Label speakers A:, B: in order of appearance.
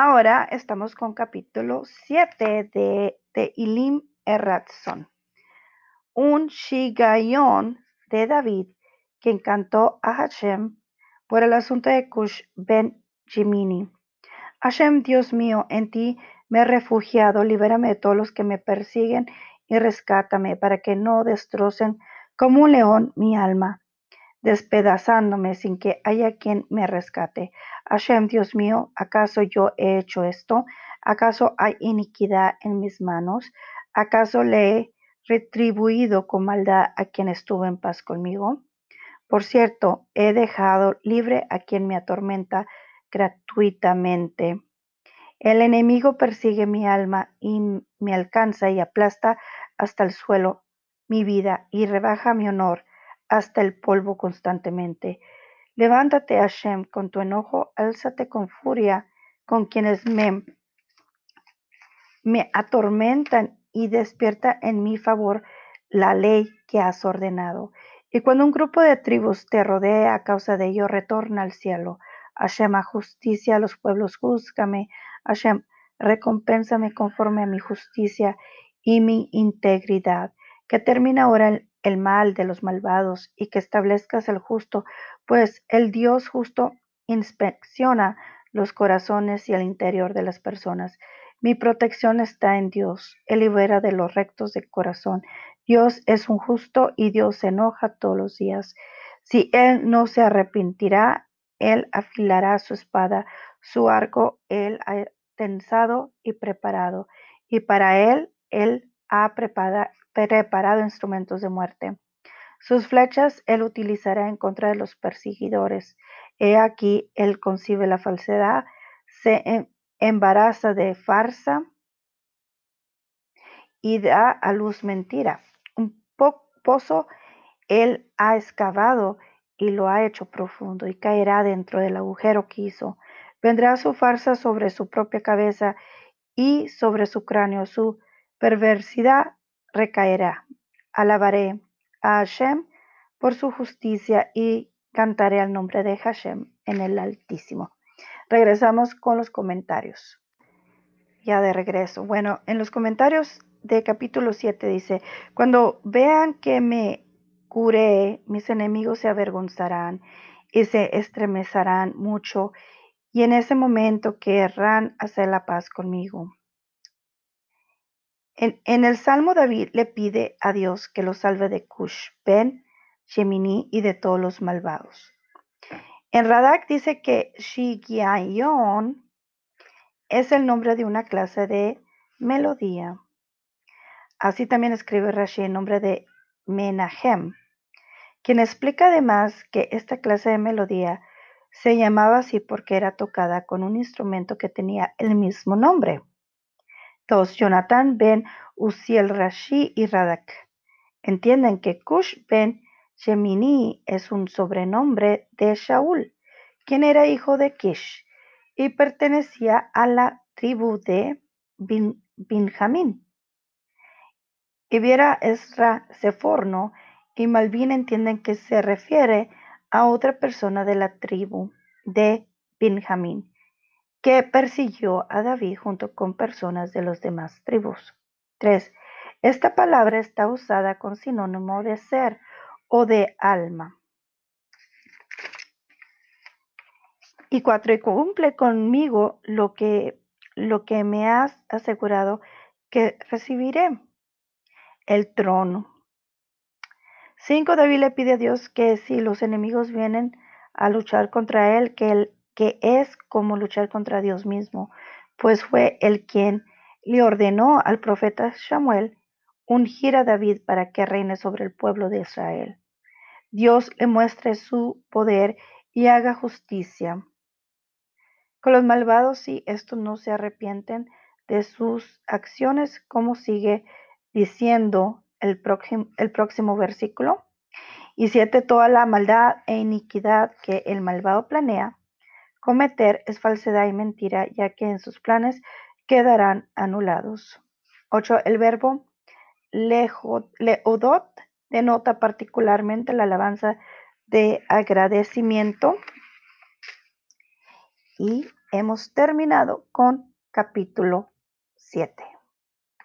A: Ahora estamos con capítulo 7 de, de Ilim Erratzon. Un Shigayon de David que encantó a Hashem por el asunto de Cush ben Jimini. Hashem, Dios mío, en ti me he refugiado, libérame de todos los que me persiguen y rescátame para que no destrocen como un león mi alma, despedazándome sin que haya quien me rescate. Hashem, Dios mío, ¿acaso yo he hecho esto? ¿Acaso hay iniquidad en mis manos? ¿Acaso le he retribuido con maldad a quien estuvo en paz conmigo? Por cierto, he dejado libre a quien me atormenta gratuitamente. El enemigo persigue mi alma y me alcanza y aplasta hasta el suelo mi vida y rebaja mi honor hasta el polvo constantemente. Levántate, Hashem, con tu enojo, álzate con furia con quienes me, me atormentan y despierta en mi favor la ley que has ordenado. Y cuando un grupo de tribus te rodea a causa de ello, retorna al cielo. Hashem, a justicia a los pueblos, júzgame. Hashem, recompénsame conforme a mi justicia y mi integridad. Que termine ahora el mal de los malvados y que establezcas el justo, pues el Dios justo inspecciona los corazones y el interior de las personas. Mi protección está en Dios. Él libera de los rectos de corazón. Dios es un justo y Dios se enoja todos los días. Si Él no se arrepentirá, Él afilará su espada, su arco Él ha tensado y preparado. Y para Él, Él ha preparado, instrumentos de muerte. Sus flechas Él utilizará en contra de los perseguidores. He aquí, Él concibe la falsedad, se em, embaraza de farsa y da a luz mentira. Un pozo Él ha excavado y lo ha hecho profundo y caerá dentro del agujero que hizo. Vendrá su farsa sobre su propia cabeza y sobre su cráneo. Su perversidad recaerá. Alabaré a Hashem por su justicia y cantaré al nombre de Hashem en el Altísimo. Regresamos con los comentarios. Ya de regreso. Bueno, en los comentarios de capítulo 7 dice, cuando vean que me curé, mis enemigos se avergonzarán y se estremecerán mucho y en ese momento querrán hacer la paz conmigo. En, el Salmo David le pide a Dios que lo salve de Cush, Ben, Shemini y de todos los malvados. En Radak dice que Shigiayon es el nombre de una clase de melodía. Así también escribe Rashi el nombre de Menahem, quien explica además que esta clase de melodía se llamaba así porque era tocada con un instrumento que tenía el mismo nombre. Dos, Jonathan ben Uziel Rashi y Radak entienden que Cush ben Shemini es un sobrenombre de Shaul, quien era hijo de Kish y pertenecía a la tribu de Benjamín. Y viera Esra Seforno y Malvin entienden que se refiere a otra persona de la tribu de Benjamín que persiguió a David junto con personas de los demás tribus. 3. Esta palabra está usada con sinónimo de ser o de alma. Y cuatro, y cumple conmigo lo que, lo que me has asegurado que recibiré, el trono. Cinco, David le pide a Dios que si los enemigos vienen a luchar contra él, que él que es como luchar contra Dios mismo, pues fue el quien le ordenó al profeta Samuel ungir a David para que reine sobre el pueblo de Israel. Dios le muestre su poder y haga justicia. Con los malvados, si estos no se arrepienten de sus acciones, como sigue diciendo el el próximo versículo. Y siete, toda la maldad e iniquidad que el malvado planea, Cometer es falsedad y mentira, ya que en sus planes quedarán anulados. 8. El verbo leodot denota particularmente la alabanza de agradecimiento y hemos terminado con capítulo 7.